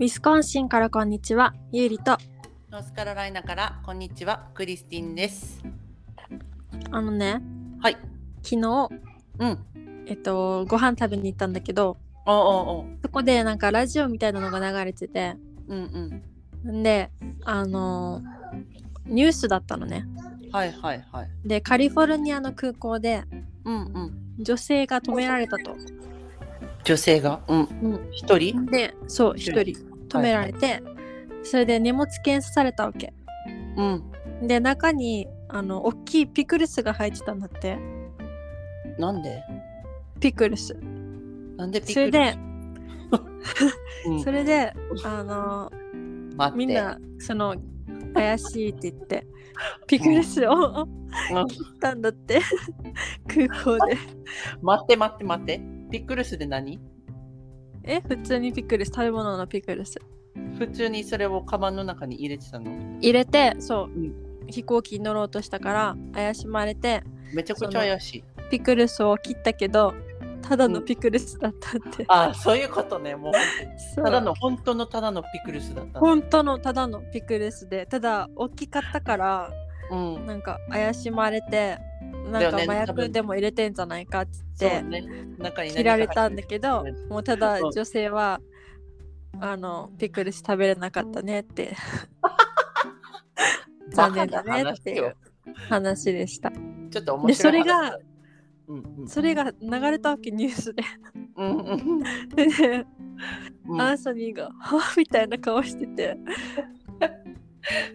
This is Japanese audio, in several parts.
ウィスコンシンからこんにちは、ゆうりと、ノースカロライナからこんにちは、クリスティンです。あのね、はい。昨日、うん。えっと、ご飯食べに行ったんだけど、おうおうおう。そこでなんかラジオみたいなのが流れてて、うんうん。んで、あのニュースだったのね。はいはいはい。で、カリフォルニアの空港でうんうん。女性が止められたと。女性が、うん。うん一人？で、そう、一人止められて、それで荷物検査されたわけ。うん。で、中に、あの、大きいピクルスが入ってたんだって。なんで？ピクルス。なんでピそれで、うん、それで、あの。みんなその怪しいって言ってピクルスをうん切ったんだって 空港で待って待って待って。ピクルスで何？え普通にピクルス食べ物のピクルス？普通にそれをカバンの中に入れてたの？入れてそう、ん飛行機に乗ろうとしたから怪しまれてめちゃくちゃ怪しい。ピクルスを切ったけどただのピクルスだったって、ああ、そういうことね。もう ただの、本当のただのピクルスだったの。本当のただのピクルスでただ大きかったからうん。なんか怪しまれてなんか麻薬でも入れてんじゃないかっつって、ね。中に何切られたんだけどもうただう。ん女性はあのピクルス食べれなかったねって。残念だねっていう話でした。ちょっと面で白い話。それが、うんうん、それが流れたわけニュースで。うんうんで うん。アンソニーが「はみたいな顔してて。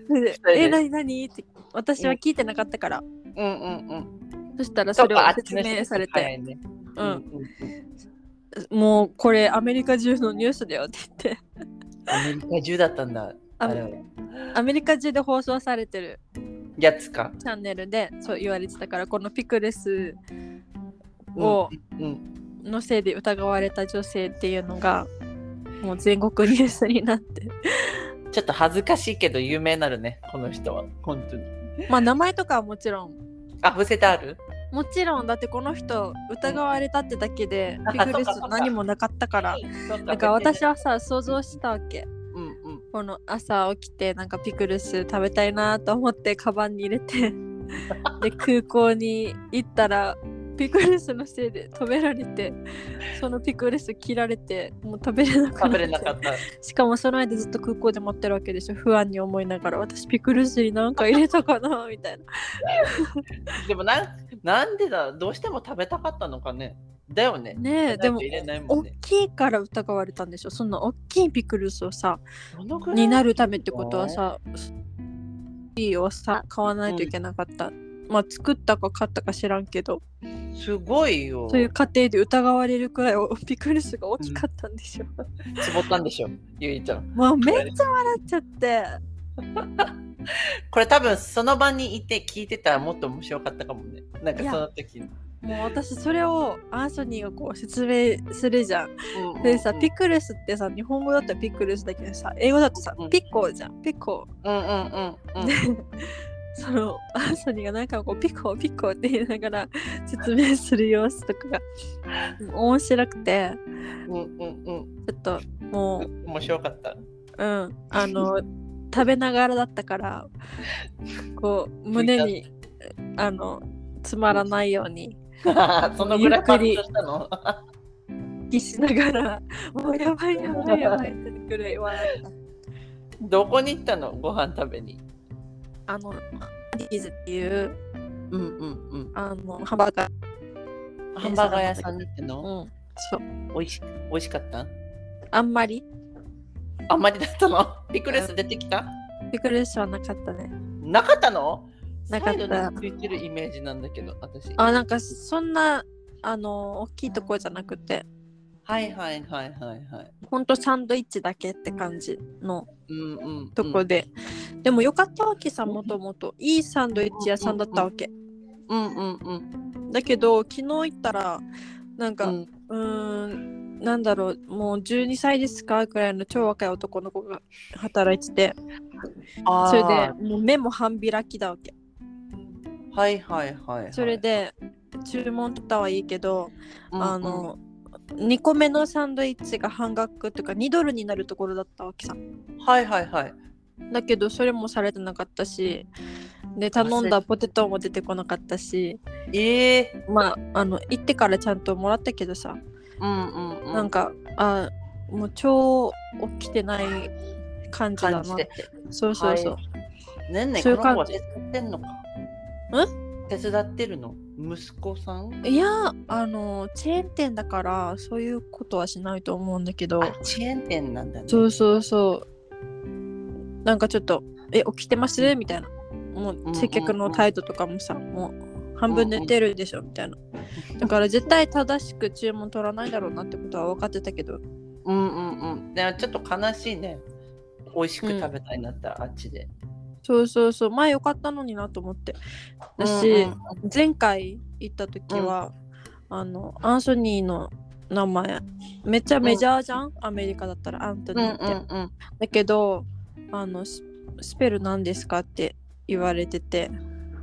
で人でえ何何?」って私は聞いてなかったから、うんうんうん。そしたらそれを説明されてね「ううんん、もうこれアメリカ中のニュースだよ」って言ってアメリカ中だったんだ。アメリカ中で放送されてるやつか。チャンネルでそう言われてたからこのピクルスをうんうん、のせいで疑われた女性っていうのがもう全国ニュースになってちょっと恥ずかしいけど有名になるね、この人は。本当に。まあ名前とかはもちろん。あ、伏せてある？もちろん。だってこの人疑われたってだけでうんピクルス何もなかったから。そっなんか私はさ想像したわけ。うんうん。この朝起きてなんかピクルス食べたいなと思ってカバンに入れて で空港に行ったらピクルスのせいで止められてそのピクルス切られてもう食べれなかった。しかもその間ずっと空港で待ってるわけでしょ。不安に思いながら。私ピクルスになんか入れたかなみたいな。でもなん、なんでだどうしても食べたかったのかね。だよね。ねえでも入れないもん大ね。きいから疑われたんでしょ。そんな大きいピクルスをさになるためってことはさいいをさ買わないといけなかった、まあ作ったか買ったか知らんけどすごいよ。そういう過程で疑われるくらいピクルスが大きかったんでしょ、つぼったんでしょ、ゆいちゃん。まあめっちゃ笑っちゃってこれ多分その場にいて聞いてたらもっと面白かったかもね。なんかその時に。もう私それをアンソニーがこう説明するじゃんうんでさ、うんピクルスってさ、日本語だったらピクルスだけどさ、英語だとさうん、ピコじゃん、ピコ。うんうんうんうん。で、その、アンソニーがなんかこう、ピコ、ピコって言いながら説明する様子とかが面白くて、うんうんうん。ちょっとも面白かった。う、うん、あの、食べながらだったから、こう、胸に、あの、つまらないように、そのぐらいパッとしたの？気しながら、もうやばいやばいやばいってくらい笑った。どこに行ったの？ご飯食べに。あの、ディーズっていう、うんうんうん。あの、ハンバーガー、ハンバーガー屋さんに行ったの？うん、そう。美味し美味しかった？あんまり？あんまりだったの？ピクルス出てきた？ピクルスはなかったね。なかったの？なかったついてるイメージなんだけど、私。あ、なんかそんな、あの、大きいところじゃなくて、はいはいはいはいはい。ほんとサンドイッチだけって感じの。とこで。でもよかったわけさ、もともと。いいサンドイッチ屋さんだったわけ。うんうんうん。だけど、昨日行ったら、なんか、ううんーん、なんだろう、もう12歳ですかくらいの超若い男の子が働いてて、それでもう目も半開きだわけ。はいはいはい、はい。それ、で、注文取ったはいいけど、うんうんあの、2個目のサンドイッチが半額とか2ドルになるところだったわけさ。はいはいはい。だけどそれもされてなかったし。で頼んだポテトも出てこなかったし。ええまああの行ってからちゃんともらったけどさ、うんうんうん。なんかあもう超起きてない感じだなって。そうそうそう、ねんねそういう感じ。手伝ってんのか？手伝ってるの？息子さん？いやあのチェーン店だからそういうことはしないと思うんだけどあ、チェーン店なんだね。そうそうそうなんかちょっと「え起きてます?」みたいなもうんうんう接客の態度とかもさもう半分寝てるでしょみたいな だから絶対正しく注文取らないだろうなってことは分かってたけどうんうんうん。でもちょっと悲しいね。美味しく食べたいなったら、あっちで。そうそうそう。前よかったのになと思って。だし、うんうん。前回行った時は、あのアンソニーの名前めっちゃメジャーじゃん、アメリカだったらアントニうんーって、うんうん。だけどあのススペル何ですかって言われてて。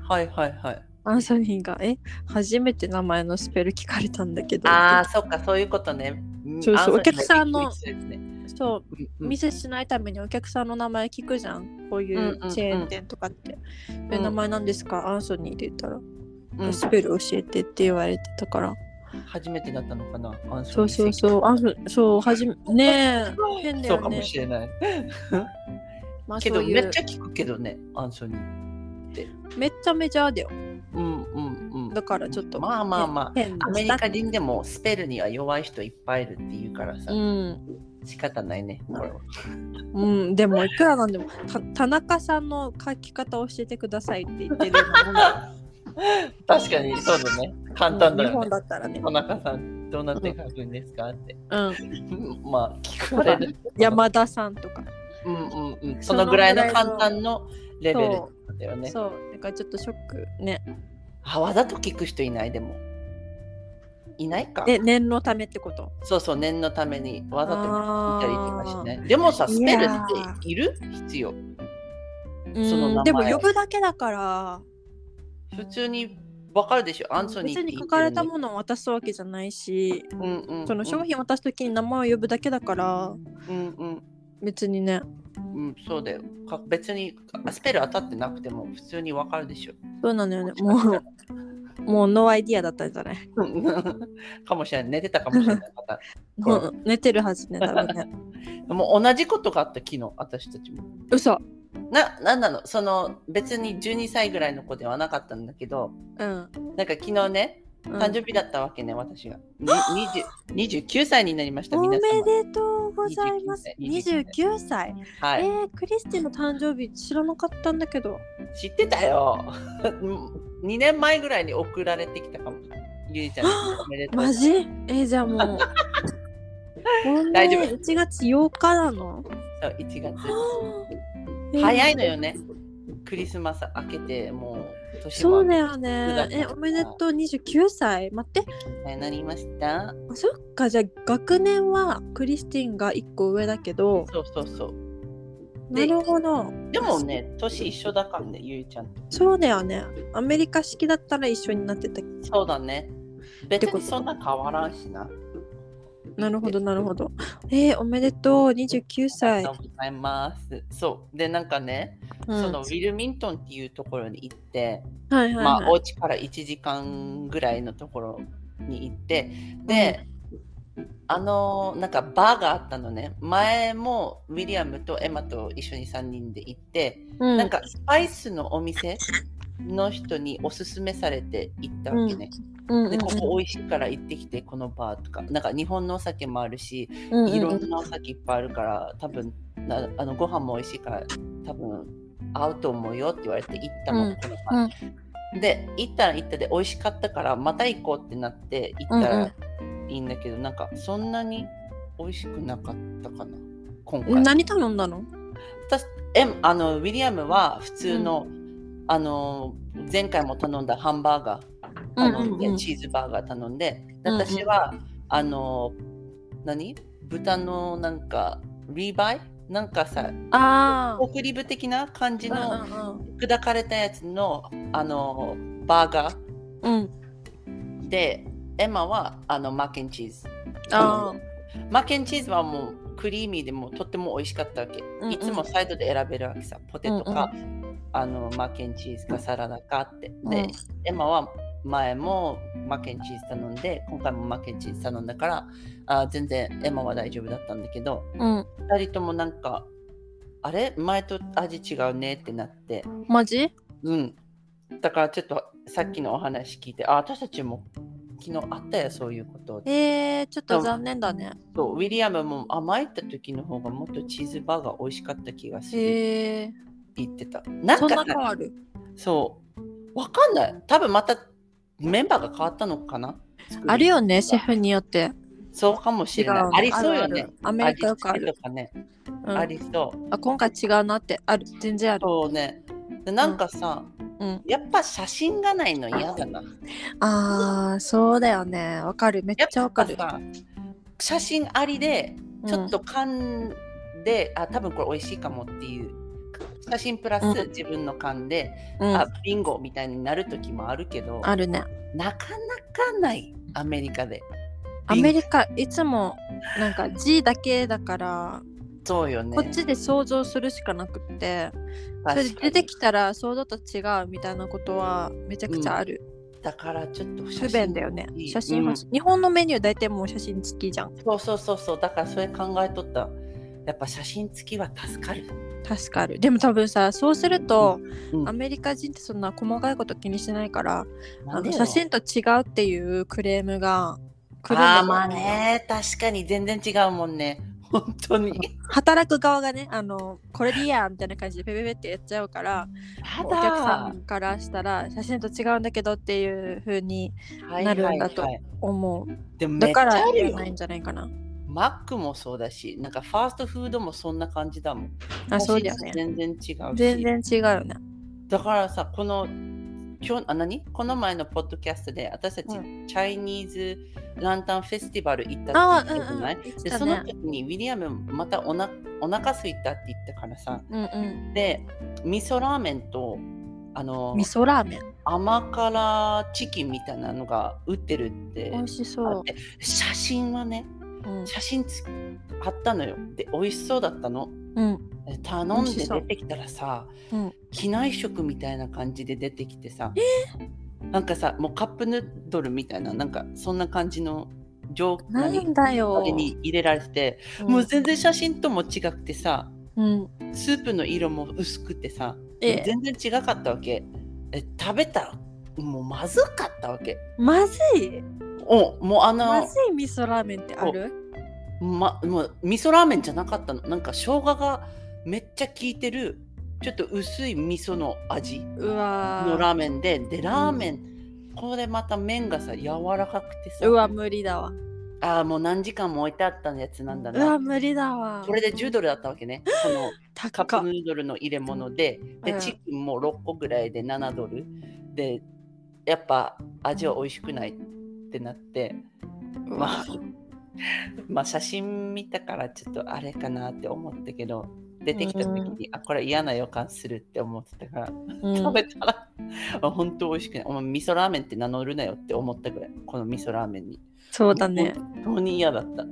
はいはいはい。アンソニーが「え？初めて名前のスペル聞かれたんだけど」ああ、そっか、そういうことね。そうそう。あお客さんのねそう。うんうんミスしないためにお客さんの名前聞くじゃん。こういんうんううん。チェーン店とかって「え名前何ですか？アンソニー」って言ったら、うん。スペル教えてって言われてたから。初めてだったのかな？アンソそうニーそう。そうアンソそうはじめねえ。変だそうかもよねしれない。まあけどそういう。めっちゃ聞くけどね、アンソニー。めっちゃメジャーだよ。うんうんうん。だからちょっとまあまあま変あ、アメリカ人でもスペルには弱い人いっぱいいるって言うからさ、うん仕方ないね、これは。うん、でもいくらなんでもた田中さんの書き方を教えてくださいって言ってる 確かにそうだね。簡単だ日本よね。だったらね。田中さん、どうなって書くんですかって。うん。まあ、聞かれる。山田さんとか。うんうんうん。そのぐらいの簡単のレベルだよね。そう。だからちょっとショックね。あ、わざと聞く人いない？でも。いないか。で、念のためってこと？そうそう、念のためにわざと聞いたりとかしあない。でもさ、いスペルやっている？必要。ーそのでも呼ぶだけだから、普通にわかるでしょ、アンソニー別に書かれたものを渡すわけじゃないし、の、うんうんうん、その商品渡すときに名前を呼ぶだけだから、うんうん別にね。うん、そうだよ。か別にあスペル当たってなくても普通にわかるでしょ。そうなのよね。もう、もう no idea だったんじゃない？かもしれない。寝てたかもしれない。また もう寝てるはずね、多分ね。もう同じことがあった昨日、私たちも。嘘。な、なんなの？その別に12歳ぐらいの子ではなかったんだけど、うん。なんか昨日ね、うん誕生日だったわけね、私が。に20 29歳になりました、おめ。でとうございます。29 29歳。はい、えー、クリスティの誕生日知らなかったんだけど。知ってたよ。2年前ぐらいに送られてきたかも。ゆりちゃん、おめでとう。マジ？えー、じゃあもう。大丈夫1月8日なの？そう1月。えー早いのよね。クリスマス明けて、もうそうだよ9ね月。え、おめでとう29歳？待って。になりました。あそっか、じゃあ学年はクリスティンが1個上だけど、そうそうそう。なでるほど。でもね、年一緒だからね、ゆりちゃんと。そうだよね。アメリカ式だったら一緒になってた。そうだね。別にそんな変わらんしな。なるほど、なるほど。えー、おめでとう、29あり歳が。とうございます。そう。で、なんかね、うんそのウィルミントンっていうところに行って、はいはい、はい。まあ、お家から1時間ぐらいのところに行って、で、あのなんかバーがあったのね。前もウィリアムとエマと一緒に3人で行って、うん、なんかスパイスのお店の人におすすめされて行ったわけね。うんうんで、ここ美味しいから行ってきて、このバーとか。なんか日本のお酒もあるし、うんうんいろんなお酒いっぱいあるから、多分なあのご飯も美味しいから、多分合うと思うよって言われて行ったの。うん。このバーで、行ったら行ったで美味しかったから、また行こうってなって行ったらいいんだけど、なんかそんなに美味しくなかったかな、今回。何頼んだの？私えあのウィリアムは普通の、あの前回も頼んだハンバーガー頼んで、うんうんうん。チーズバーガー頼んで。でうんうん。私は、あの何？豚のなんかリーバイ？なんかさあポークリブ的な感じあ。のうん砕かれたやつのあのバーガうんうん。ーでエマはあのマッケンチーズ。あマッケンチーズはもうクリーミーでもとっても美味しかったわけ。うんうん。いつもサイドで選べるわけさ。ポテトか、あのマッケンチーズかサラダかって。で、うん。エマは前もマッケンチーズ頼んで、今回もマッケンチーズ頼んだから、あ全然エマは大丈夫だったんだけど、うん。2人ともなんか、あれ？前と味違うねってなって、マジ？うん。だからちょっとさっきのお話聞いて、あ、私たちも昨日あったよ、そういうこと。えー、ちょっと残念だね。そうウィリアムも甘いった時の方がもっとチーズバーガー美味しかった気がするってえー、言ってた。なんそんな変わる？そう、わかんない。多分またメンバーが変わったのかな？あるよね、シェフ。フによって。そうかもしれない。ありそうよね。アメリカよくあるね、うんありそう。あ今回違うなってある全然ある。そうね。でなんかさ、うん、やっぱ写真がないの嫌だな。ああそうだよねわかるめっちゃわかる。さ、写真ありで、ちょっと噛んで、あ、多分これ美味しいかもっていう。写真プラスうん自分の勘で、うん、うんあビンゴみたいになる時もあるけど、あるね。なかなかないアメリカで。アメリカいつもなんか G だけだから、そうよね。こっちで想像するしかなくってそれ出てきたら想像と違うみたいなことはめちゃくちゃある。だからちょっと不便だよね。写真うん日本のメニュー大体もう写真付きじゃん。そうそうそうそう。だからそれ考えとった。やっぱ写真付きは助かる。助かる。でも多分さそうすると、うん。アメリカ人ってそんな細かいこと気にしないからあの写真と違うっていうクレームが来るんああまあね、確かに全然違うもんね。本当に。働く側がねあのこれでいいやみたいな感じでペペペってやっちゃうからたお客さんからしたら写真と違うんだけどっていう風にはいなるんだとはいはい思う。でもめっちゃだから言わないんじゃないかなマックもそうだし、なんかファーストフードもそんな感じだもん。あそうだよね。全然違うし。全然違うよねだからさ、この、今日、あ、何？この前のポッドキャストで、私たち、うチャイニーズランタンフェスティバル行ったあって言ったじゃない、うんうん。で、その時にウィリアムまたおなお腹空いたって言ったからさ、うんうん。で、味噌ラーメンと、あの味、噌ラーメン。甘辛チキンみたいなのが売ってるって美味しあそって、写真はね、ううん。写真つあったのよ。で、美味しそうだったの。うん。で頼んで出てきたらさ、うん。機内食みたいな感じで出てきてさ、なんかさもうカップヌードルみたいななんかそんな感じの状なんだよ。あれに入れられてて、もう全然写真とも違くてさうん。スープの色も薄くてさええ全然違かったわけ。え食べたらもうまずかったわけ。まずいおもうあのまずい味噌ラーメンってある？ま、もう味噌ラーメンじゃなかったの。なんか生姜がめっちゃ効いてるちょっと薄い味噌の味のー。ラーメンででラーメン、これまた麺がさ柔らかくてさ。うわ無理だわ。ああもう何時間も置いてあったやつなんだうわな無理だわ。これで10ドルだったわけね。このカップヌードルの入れ物で。でうん。チキンも6個ぐらいで7ドル。でやっぱ味は美味しくないってなってまあ まあ写真見たからちょっとあれかなって思ったけど出てきた時に、あこれ嫌な予感するって思ってたから、うん。食べたらあ本当美味しくない。お前味噌ラーメンって名乗るなよって思ったぐらいこの味噌ラーメンに。そうだね。本当に嫌だった。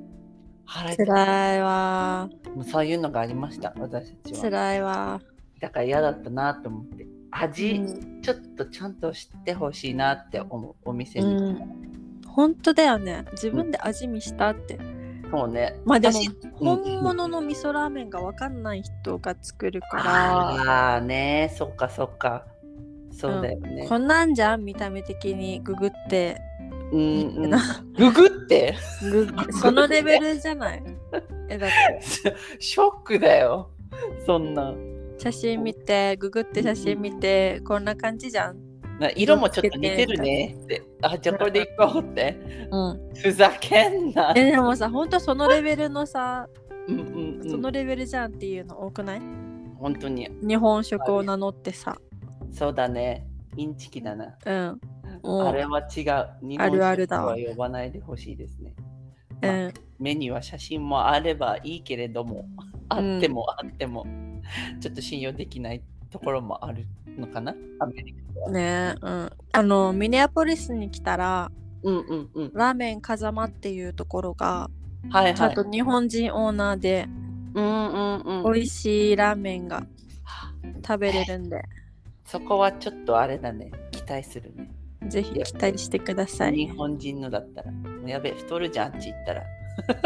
腹い。わ。もうそういうのがありました私たちは。辛いわ。だから嫌だったなと思って味、うんちょっとちゃんと知ってほしいなって思うお店に、うん本当だよね。自分で味見したって、そうね。まあでも私本物の味噌ラーメンが分かんない人が作るから、ああね。そっかそっか。そうだよね、こんなんじゃん見た目的にググって。うんうん。な。ググって？グそのレベルじゃない？えだって。ショックだよ。そんな。写真見てググって写真見てこんな感じじゃん。な色もちょっと似てるね。ってあじゃあこれでいこうって。うん。ふざけんな。えでもさ本当そのレベルのさうんうんうん。そのレベルじゃんっていうの多くない？本当に。日本食を名乗ってさ。そうだね。インチキだな。うん。う。んあれは違う。日あるある食は呼ばないでほしいですね。うん。メニューは写真もあればいいけれどもあってもあっても、ちょっと信用できないところもあるのかな？アメリカは。ねえうんあのミネアポリスに来たらうんうんうん。ラーメン風間っていうところがはいはい。ちゃんと日本人オーナーでうんうんうん。美味しいラーメンが食べれるんで、そこはちょっとあれだね。期待するね。ぜひ期待してください。日本人のだったら。やべえ、太るじゃん、あっち行ったら。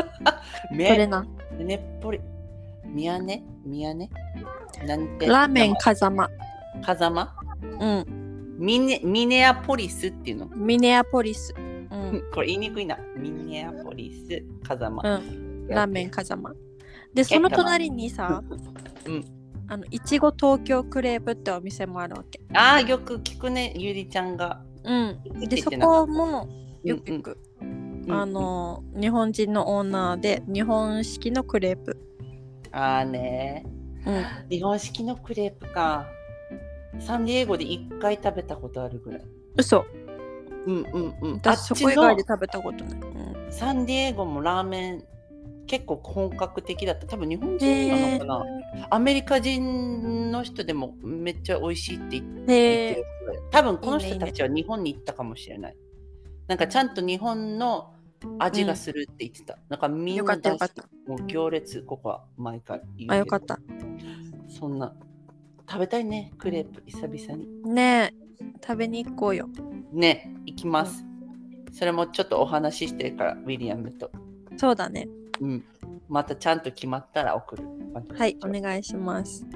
めな。ねっぽり。宮根？宮根？なんて？ラーメン風間。風間？うん。ミネミネアポリスっていうの？ミネアポリス。うん。これ言いにくいな。ミネアポリス、風間。うん。ラーメン風間。で、その隣にさ、うん。あの、いちご東京クレープってお店もあるわけ。ああ、よく聞くね、ゆりちゃんが。うん。で、そこもよく行く。うんあ、の、日本人のオーナーで、日本式のクレープ。ああね。うん。日本式のクレープか。サンディエゴで1回食べたことあるぐらい。嘘。うんうんうん。あ私そっちのこ以外で食べたことない。うんサンディエゴもラーメン結構本格的だった。多分日本人なのかな。アメリカ人の人でもめっちゃ美味しいって言ってへえ。多分この人たちは日本に行ったかもしれない。なんかちゃんと日本の味がするって言ってた。なんかみんよかなったよかった。もう行列、ここは毎回言うあ、よかった。そんな食べたいね、クレープ久々に。ねえ、食べに行こうよ。ね、行きます。それもちょっとお話ししてるから、ウィリアムと。そうだね。うん。またちゃんと決まったら送る。はい、お願いします。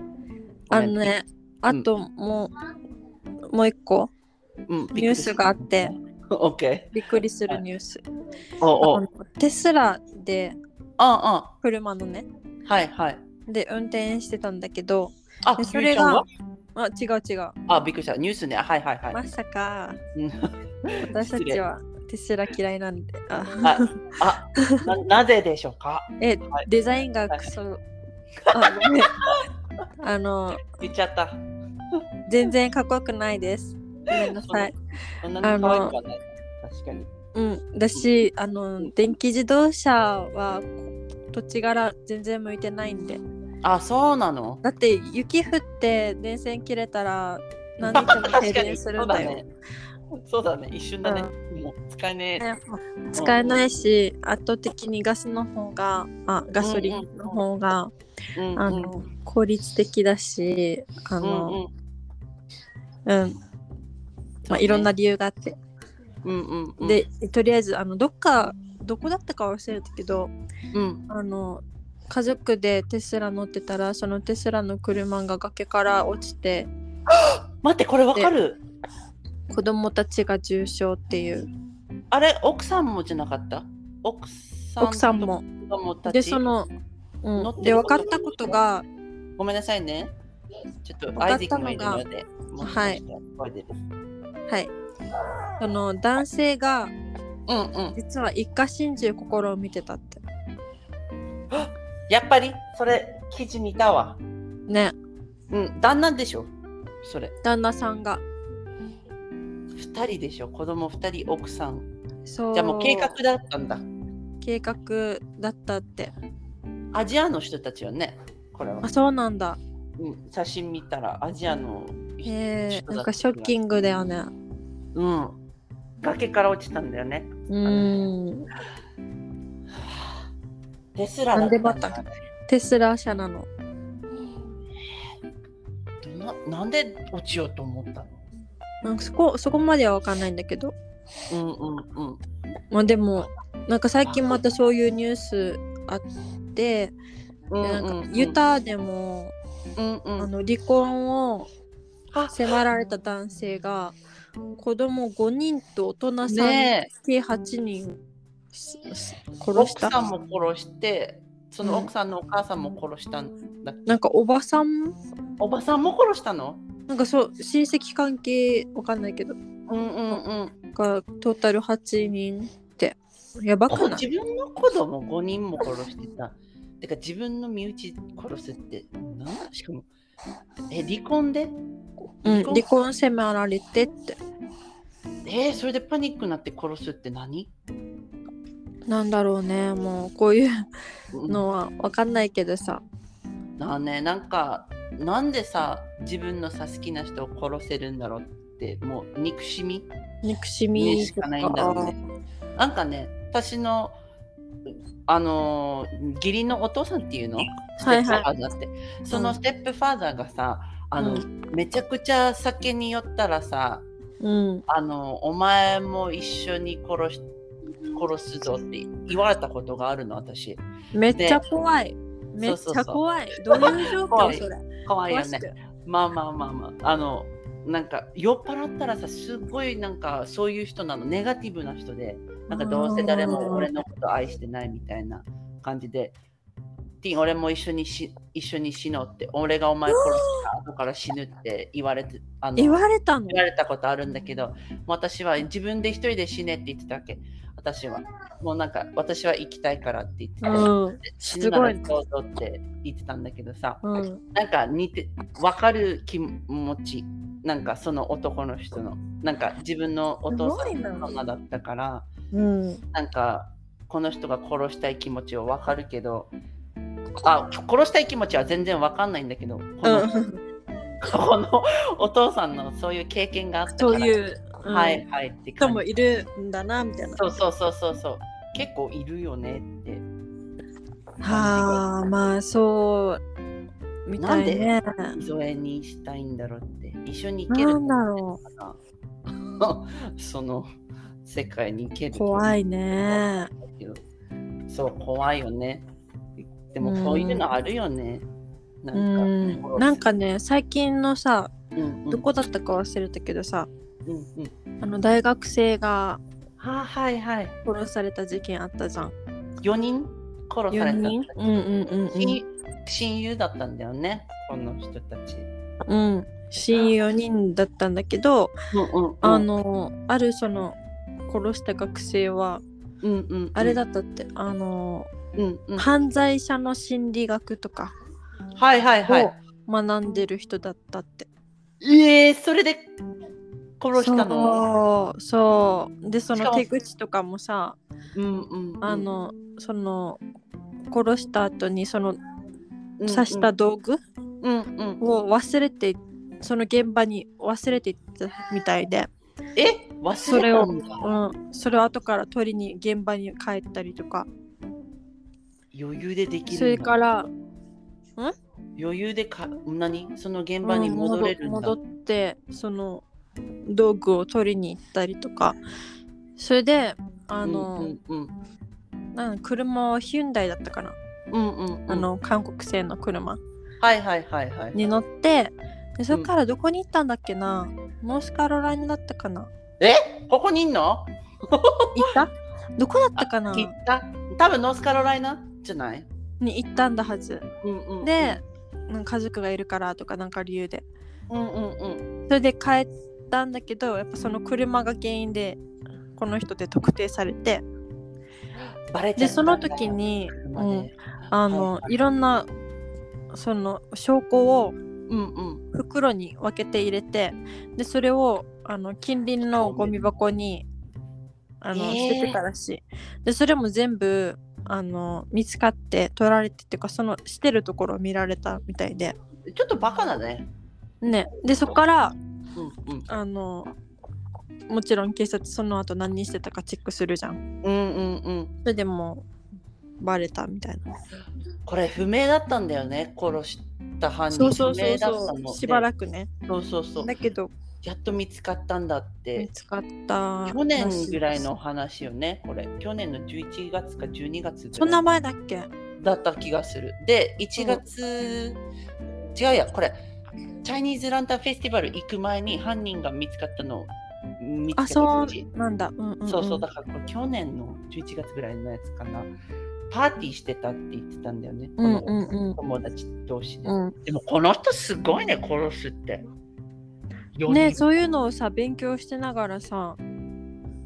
あのね、あともう、もう一個うん、ニュースがあって。オッケびっくりするニュース。ー。おお。テスラであ車のね、あ、はいはい。で運転してたんだけど、あ、でそれがが、あ、違う違う。あ、びっくりした。ニュースね。はいはいはい。まさかうん私たちはテスラ嫌いなんで。ああな、なぜでしょうか？えはい、デザインがクソ。あごめんあの、言っちゃった。全然かっこよくないです。ごめんなさい。そんなに可愛くはない。確かに。うん、だし、あの、電気自動車は土地柄全然向いてないんで。あ、そうなの？だって雪降って電線切れたら何日も停電するんだよ。そうだね。一瞬だね。もう使えねえ。ね使えないし、圧倒的にガスの方が、あガソリンの方が、うんうんあの効率的だし、あうんの、うんうん、まあ、いろんな理由があって。うんうんうん、で、とりあえず、あの、どっか、どこだったか忘れたけど、うん、あの、家族でテスラ乗ってたら、そのテスラの車が崖から落ちて、待って、これわかる子供たちが重傷っていう。あれ、奥さんもじゃなかった？奥さん奥さんも。子供たち？で、その、うん、で、乗ってる？分かったことが、ごめんなさいね。ちょっとアイゼックので。もしはい。その男性がうんうん。実は一家心中心を見てたって。やっぱり、それ、記事見たわ。ね、うん、旦那でしょ？それ。旦那さんが。二人でしょ？子供二人、奥さん。そう。じゃあもう計画だったんだ。計画だったって。アジアの人たちよね、これはあ、。そうなんだ。うん、写真見たらアジアの人へえ、だなんかショッキングだよね。うん。崖から落ちたんだよね。うーん。テスラだなんでまったテスラ社なの。どななんで落ちようと思ったの？なんかそこ、そこまではわかんないんだけど。うんうんうん。まあでも、なんか最近またそういうニュースあって、うんでなんうんうんかユタでも、うんうんあの離婚をあ迫られた男性が子供5人と大人3人、ね計8人殺奥した。さんも殺して、その奥さんのお母さんも殺したんだっけ、なんかおばさん？おばさんも殺したの？なんかそう親戚関係わかんないけど。うんうんうん。がトータル8人って。やばくない？自分の子供5人も殺してた。てか自分の身内殺すって、なんしかも、え、離婚で？うん、離婚？迫られてって。えーそれでパニックになって殺すって何？なんだろうね。もうこういううん。のはわかんないけどさ。なあね、なんか、なんでさ、自分のさ、好きな人を殺せるんだろうってもう憎しみ？憎しみしかないんだろうね。なんかね私のあのー義理のお父さんっていうの？ステップファーザーって、そのステップファーザーがさあの、うめちゃくちゃ酒に酔ったらさうん。あのお前も一緒に殺し殺すぞって言われたことがあるの私。めっちゃ怖い。めっちゃ怖い。どういう状況？それ。怖いよね。まあまあまあまあ。あのなんか酔っ払ったらさすごいなんかそういう人なの。ネガティブな人でなんかどうせ誰も俺のこと愛してないみたいな感じでティン俺も一緒にし一緒に死のうって俺がお前殺した後から死ぬって言われてあの言われたの？言われたことあるんだけど、私は自分で一人で死ねって言ってたわけ。私は。もうなんか、私は生きたいからって言ってて、うん。死ぬならどうぞって言ってたんだけどさ、うん。なんか似て、わかる気持ち。なんかその男の人の、なんか自分のお父さんのママだったから、うん。なんかこの人が殺したい気持ちはわかるけど、あ、殺したい気持ちは全然わかんないんだけど、この,、このお父さんのそういう経験があったから、そういう、うんはいはいって人もいるんだなみたいな。そうそうそうそうそう。結構いるよねって。はあ、まあそうみたいね。磯江にしたいんだろうって。一緒に行けるなんだろかな その世界に行けるう。怖いね。そう、怖いよね。でもそういうのあるよね。なうんか、ん。なんかね、最近のさ、うんうん、どこだったか忘れたけどさ、うんうん。あの大学生がははいはい。殺された事件あったじゃん。4人？殺され4た人？うんうんうんうん。親親友だったんだよね、この人たち。うん。親友4人だったんだけど、うんうんうん、あの、あるその殺した学生は、うんうんうん、あれだったって、あの、うんうん、犯罪者の心理学とかはいはいはいを。学んでる人だったって。ええそれで殺したの？そうそう。でその手口とかもさうんうんうん。あのその殺した後にそのうん刺した道具？うんうん。を忘れてその現場に忘れていったみたいで、え？忘それをれたんだ。うん、それを後から取りに現場に帰ったりとか。余裕でできるそれから余裕でか何？その現場に戻れるんだ、うん戻戻ってその道具を取りに行ったりとかそれであの、うんうん車はヒュンダイだったかな、うんうんうん。あの韓国製の車。はいはいはいはいに乗ってでそこからどこに行ったんだっけな、ノースカロライナだったかな？え？ここにいんの？行った？どこだったかな？聞いた。多分ノースカロライナじゃない、に行ったんだはず。うんうんうん、で、家族がいるからとかなんか理由で。うんうんうん。それで帰ったんだけどやっぱその車が原因でこの人で特定されてでその時に、うん、あの、はいい。ろんなその証拠をうんうん。袋に分けて入れてでそれをあの近隣のゴミ箱にあの、えー。捨ててたらしいでそれも全部あの見つかって取られてっていうかその捨てるところを見られたみたいで。ちょっとバカだね。ね。でそこからうんうん。あのもちろん警察その後何してたかチェックするじゃん。うんうんうん。それでもうバレたみたいな。これ不明だったんだよね。殺した犯人。そうそうそう不明だったの。そうしばらくくね。そうそうそう。だけどやっと見つかったんだっ見てつかった。去年ぐらいの話よねこれ。去年の11月か12月ぐそんな前だっけ？だった気がする。で1月、違うやこれチャイニーズランタンフェスティバル行く前に犯人が見つかったの見つけたあそう時。なんだ、うんうんうん、そうそうだからこれ去年の11月ぐらいのやつかな。パーティーしてたって言ってたんだよね、このうんうん。うん友達同士で、うん。でもこの人すごいね殺すって。ねそういうのをさ勉強してながらさ。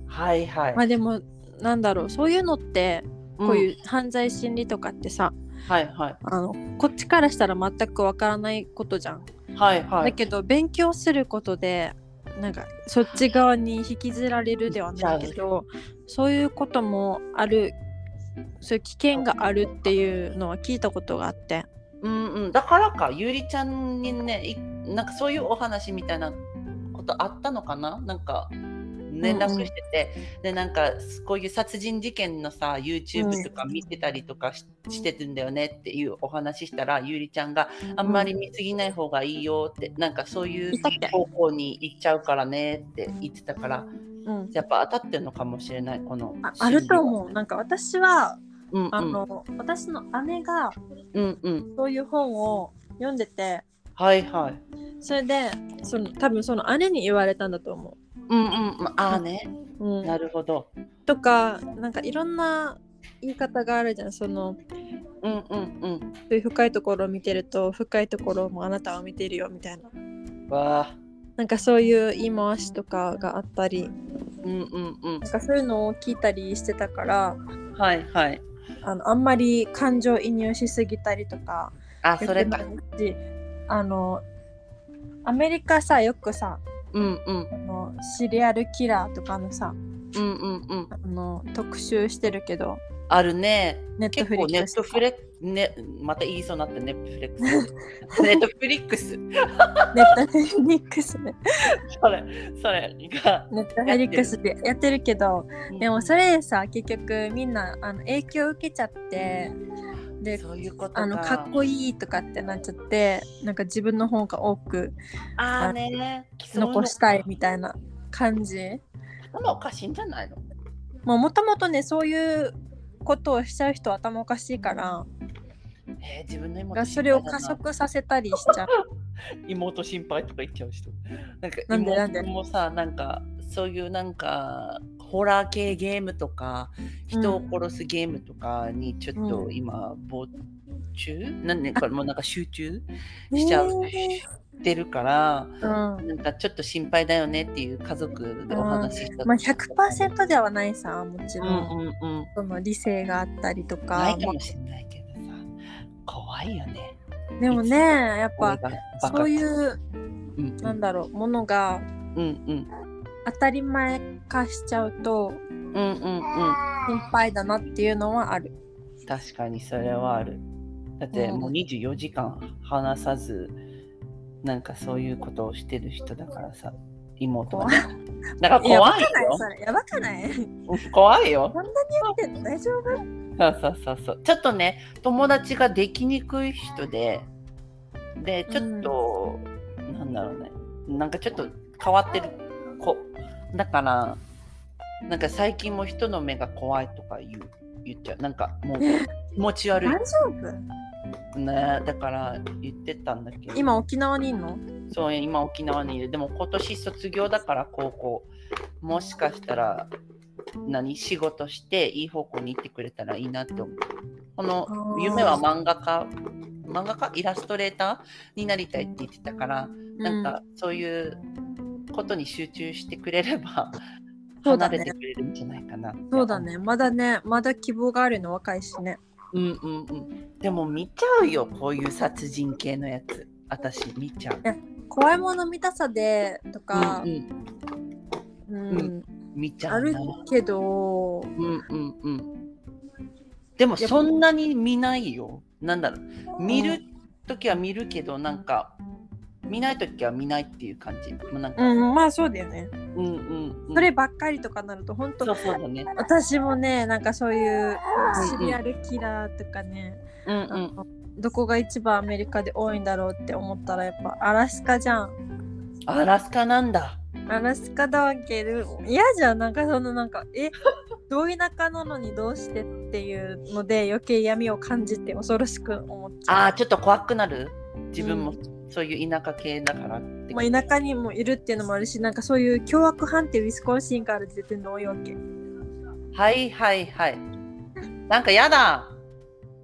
はいはい、まあでもなんだろうそういうのってこううん。いう犯罪心理とかってさ、はいはい。あのこっちからしたら全くわからないことじゃん、はいはい。だけど勉強することでなんかそっち側に引きずられるではないけどそういうこともあるそういう危険があるっていうのは聞いたことがあって。うんうん。だからかゆりちゃんにねいなんかそういうお話みたいなこことあったのかな？なんか連絡してて、でなんかこういう殺人事件のさ YouTube とか見てたりとかし,、してるんだよねっていうお話したらゆりちゃんがあんまり見すぎない方がいいよってなんかそういう方向に行っちゃうからねって言ってたからうん、やっぱ当たってるのかもしれないこのああると思う。なんか私はう、うんうん、あの、私の姉がうんうん。そういう本を読んでてはいはい。それでその多分その姉に言われたんだと思うんうん。まああね。う。うん、なるほど。とかなんかいろんな言い方があるじゃん。そのうんうんうん。そういう深いところを見てると深いところもあなたは見てるよみたいな。わあ。なんかそういう言い回しとかがあったり。うんうんうん。なんかそういうのを聞いたりしてたからはいはい。あのあんまり感情移入しすぎたりとかあそれか。あのアメリカさよくさうんうん。あのシリアルキラーとかのさうんうんうん。あの特集してるけどあるね。ネットフリックス。ットフレねまた言いそうになってネットフレックス。ネットフリックス。ネットフリックスね。それそれが。ネットフリックスでやってるけどでもそれでさ結局みんなあの影響を受けちゃってういうことか。あのかっこいいとかってなっちゃってなんか自分の方が多くあーね。残したいみたいな感じ。頭おかしいんじゃないの？もともとねそういうことをしちゃう人は頭おかしいから。えー自分の妹がそれを加速させたりしちゃう。妹心配とか言っちゃう人。なんかなんでなんで？妹もさなんかそういうなんかホラー系ゲームとか人を殺すゲームとかにちょっとうん。今没中、なんでこれもうなんか集中しちゃう、てるからうん。なんかちょっと心配だよねっていう家族でお話ししたまあ100%ではないさもちうん。ろん、うんうん。その理性があったりとなかいかもしれないけどさ怖いよね。でもねやっぱそういううんうん。なんだろうものがうんうん当たり前化しちゃうとうんうんうん心配だなっていうのはある。確かにそれはある。だってうんもう24時間話さず、なんかそういうことをしてる人だからさ、妹はね。だから怖いよ。くないそれやばくない？うん怖いよ。こんなにやってんの大丈夫？そうそうそうそう。ちょっとね、友達ができにくい人で、で、ちょっと、なんだろうね、なんかちょっと変わってる子。だから、なんか最近も人の目が怖いとか言う言っちゃう。なんかもう 気持ち悪い。大丈夫？ねだから言ってたんだけど。今沖縄にいんの？そう今沖縄にいる。でも今年卒業だから高校。もしかしたら何？仕事していい方向に行ってくれたらいいなって思う。この夢は漫画家漫画家？イラストレーター？になりたいって言ってたから、なんかそういうことに集中してくれれば 離れてくれるんじゃないかなそうだね。まだねまだ希望があるの若いしね。うんうんうん。でも見ちゃうよこういう殺人系のやつ。私見ちゃう。怖いもの見たさでとか。うんうん。うん、ん。見ちゃうあるなけど。うんうんうん。でもそんなに見ないよ。なんだろう。見る時は見るけどなんか見ない時は見ないっていう感じ。もうなんか。うんまあそうだよね。うんうんうん。そればっかりとかなると本当そうそうだね。私もねなんかそういううんシリアルキラーとかね、うんあのどこが一番アメリカで多いんだろうって思ったらやっぱアラスカじゃん。うんアラスカなんだ。アラスカだわけで嫌じゃん。なんかそのなんかえどういう仲なのにどうしてっていうので余計闇を感じて恐ろしく思っちゃう。ああちょっと怖くなる？自分も。うそういう田舎系だからって。まあ、田舎にもいるっていうのもあるしなんかそういう凶悪犯ってウィスコンシンから出てるの多いわけ。はいはいはい。なんかやだ。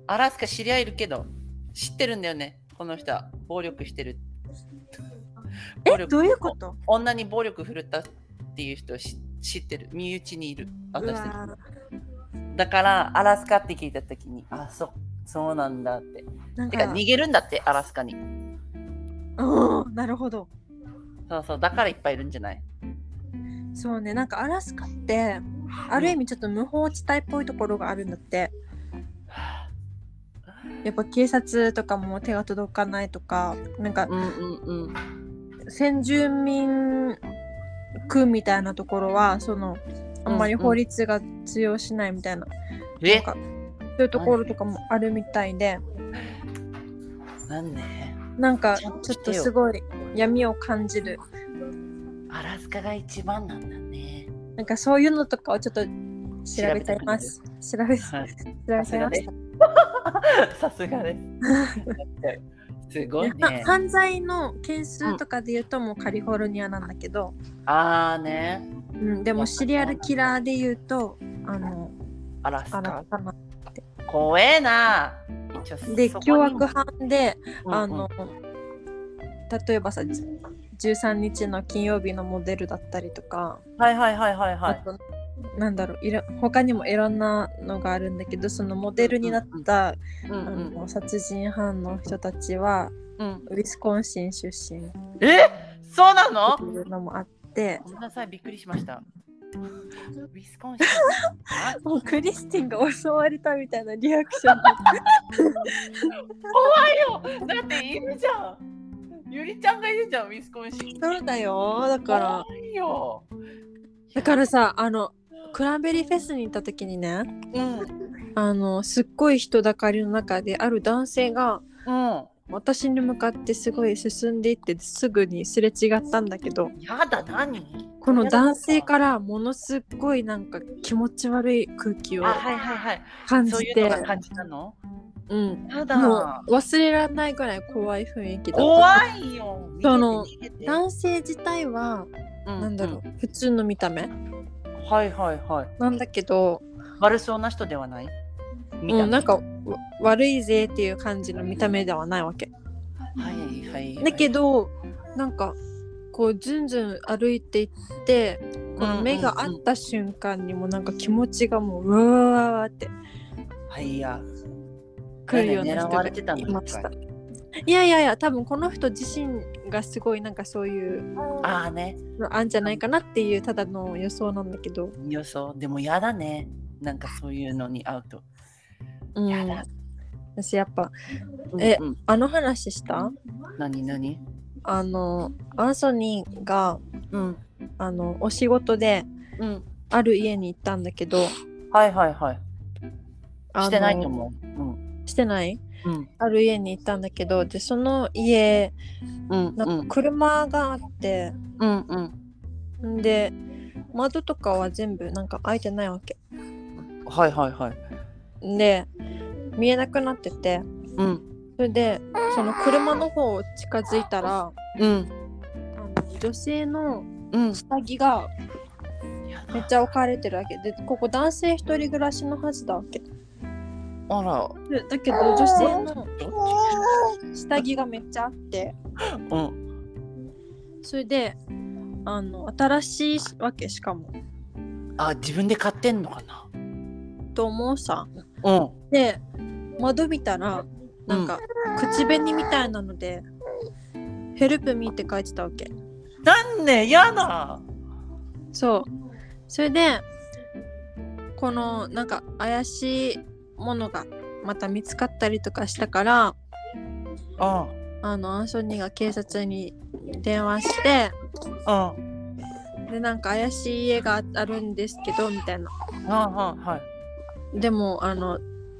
アラスカ知り合いいるけど。知ってるんだよね。この人は。暴力してる。暴力。えどういうこと？女に暴力振るったっていう人を知知ってる。身内にいる。う私たち。わだからアラスカって聞いた時にあそうそうなんだって。なんかてか逃げるんだってアラスカにうん。なるほど。そうそうだからいっぱいいるんじゃない？そうねなんかアラスカってある意味ちょっと無法地帯っぽいところがあるんだって。やっぱ警察とかも手が届かないとかなんかうんうんうん。先住民区みたいなところはそのあんまり法律が通用しないみたいな,、え？なんかそういうところとかもあるみたいで。なんでなんかちょっとすごい闇を感じるアラスカが一番なんだね。なんかそういうのとかをちょっと調べちゃいます調べ調はいべちゃいましたさすがです。すごいはね。犯罪の件数とかで言うともうカリフォルニアなんだけど、ああね。うん、でもシリアルキラーで言うとあのアラスあらカ。かな怖えな。で凶悪犯で、うんうん。あの例えばさじ13日の金曜日のモデルだったりとか、はいはいはいはいはい。なんだろういろ他にもいろんなのがあるんだけどそのモデルになった、うんあの殺人犯の人たちはうん。うん、ウィスコンシン出身。っえ？そうなの？ていうのもあって。ごめんなさい、びっくりしました。ウィスコンシン。あもうクリスティンが襲われたみたいなリアクション 怖いよだっているじゃんゆりちゃんがいるじゃん、ウィスコンシン。そうだよだから怖いよ。だからさあのクランベリーフェスに行った時にねうん。あのすっごい人だかりの中である男性がうん。私に向かってすごい進んでいってすぐにすれ違ったんだけどやだ、何？この男性からものすっごいなんか気持ち悪い空気をあ、はいはいはい。感じたの？うん。やだ。もう忘れられないぐらい怖い雰囲気だった。怖いよ。その男性自体はなんだろう、普通の見た目？うんはいはいはい。なんだけど悪そうな人ではない？見た目うん、なんかわ悪いぜっていう感じの見た目ではないわけはいはいはい。だけどなんかこうずんずん歩いていってこの目が合った瞬間にもなんか気持ちがもううわってはいや。来るような人がいました。いやいやいや多分この人自身がすごいなんかそういうああね。のあんじゃないかなっていうただの予想なんだけど、予想。でもやだね。なんかそういうのに会うと。うんやだ、私やっぱえうんうんあの話した？何何？あのアンソニーがうん。あのお仕事でうん。ある家に行ったんだけどはいはいはい。してないと思う。うん。してない？うん。ある家に行ったんだけどでその家うん。なんか車があって、うん。うん。んで窓とかは全部なんか開いてないわけはいはいはい。で見えなくなっててうん。それでその車の方を近づいたらうん。あの女性のうん。下着がめっちゃ置かれてるわけでここ男性一人暮らしのはずだわけあら。でだけど女性の下着がめっちゃあってちうん。それであの新しいわけしかもあ、自分で買ってんのかな？と思うさうん。で窓見たらなんか口紅みたいなので「ヘルプミー」って書いてたわけ。なんで？やだ。そう。それでこのなんか怪しいものがまた見つかったりとかしたからああのアンソニーが警察に電話してあ。でなんか怪しい家があるんですけどみたいな。ああ。はい。でもあの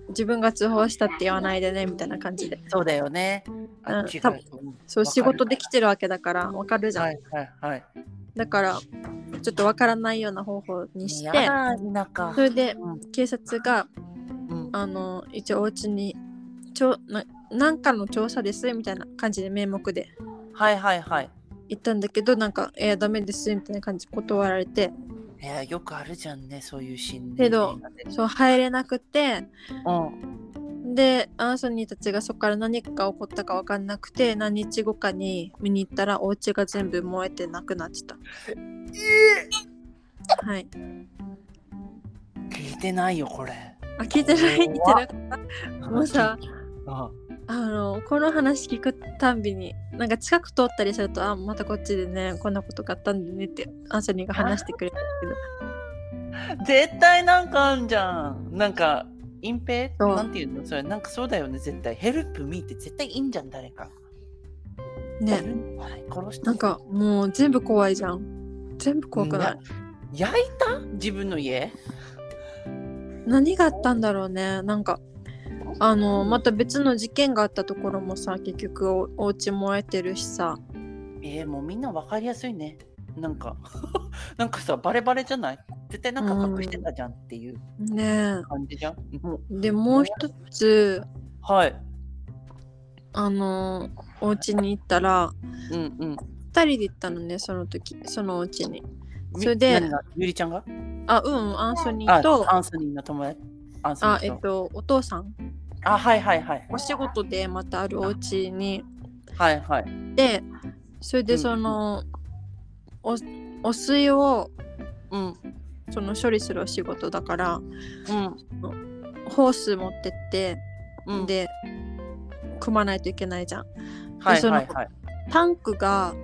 自分が通報したって言わないでねみたいな感じでそうだよね。あっちが多分そう仕事でききてるわけだからわかるじゃん、はいはいはい。だからちょっとわからないような方法にしてそ。れでうん警察がうんあの一応お家にちょななんかの調査ですみたいな感じで名目ではいはいはい。行ったんだけどなんか「えー、ダメです」みたいな感じで断られていや、よくあるじゃんね、そういうシーン、ね。けどそう入れなくて。うん。でアンソニーたちがそこから何か起こったか分かんなくて何日後かに見に行ったらお家が全部燃えてなくなってた。はい。聞いてないよ、これ。あ聞いてない聞いてなかった。もうさああのこの話聞くたんびになんか近く通ったりするとあまたこっちでねこんなことがあったんでねってアンソニーが話してくれるけど。絶対なんかあんじゃん。なんか、隠蔽？なんていうの？それ、なんかそうだよね、絶対。ヘルプミーって絶対いいんじゃん、誰か。ね。はい、殺したなんかもう全部怖いじゃん。全全部怖くない？焼いた？自分の家？何があったんだろうね。なんか、あの、また別の事件があったところもさ、結局おお家燃えてるしさ。えー、もうみんなわかりやすいね。なんか、なんかさ、バレバレじゃない？絶対なんか隠してたじゃんっていうね感じじゃん？もうえ。で、もう一つ、はい。あの、お家に行ったら、うんうん。二人で行ったのね、その時、そのお家に。みそれでゆりちゃんが？あ、うん、アンソニあーと、アンソニーの友達。あ、とえっと、お父さん、あ、はいはいはい。お仕事でまたあるお家にはいはい。で、それでうんその、おお水をうん。その処理するお仕事だから、うん。ホース持ってって、うん、で、組まないといけないじゃん。はいはいはい。タンクが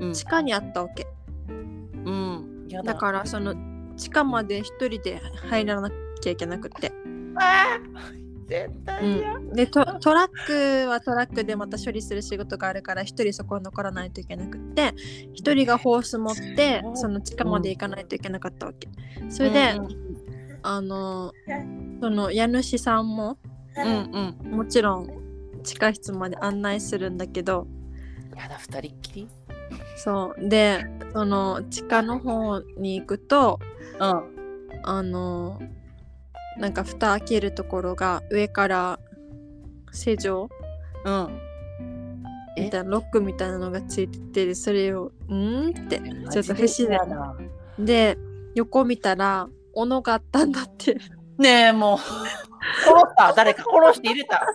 うん地下にあったわけ。うん。やだからその地下まで一人で入らなきゃいけなくって。あー絶対嫌。でトトラックはトラックでまた処理する仕事があるから一人そこに残らないといけなくって一人がホース持ってその地下まで行かないといけなかったわけ。それで、うんあのその家主さんもうんうん。もちろん地下室まで案内するんだけどやだ、二人っきり？そうでその地下の方に行くとうん。あのなんか蓋開けるところが上から施錠うん。え？みたいなロックみたいなのがついててそれを「ん?」ってちょっと不自然マジで横見たら斧があったんだってねえ、もう。殺した誰か殺して入れた。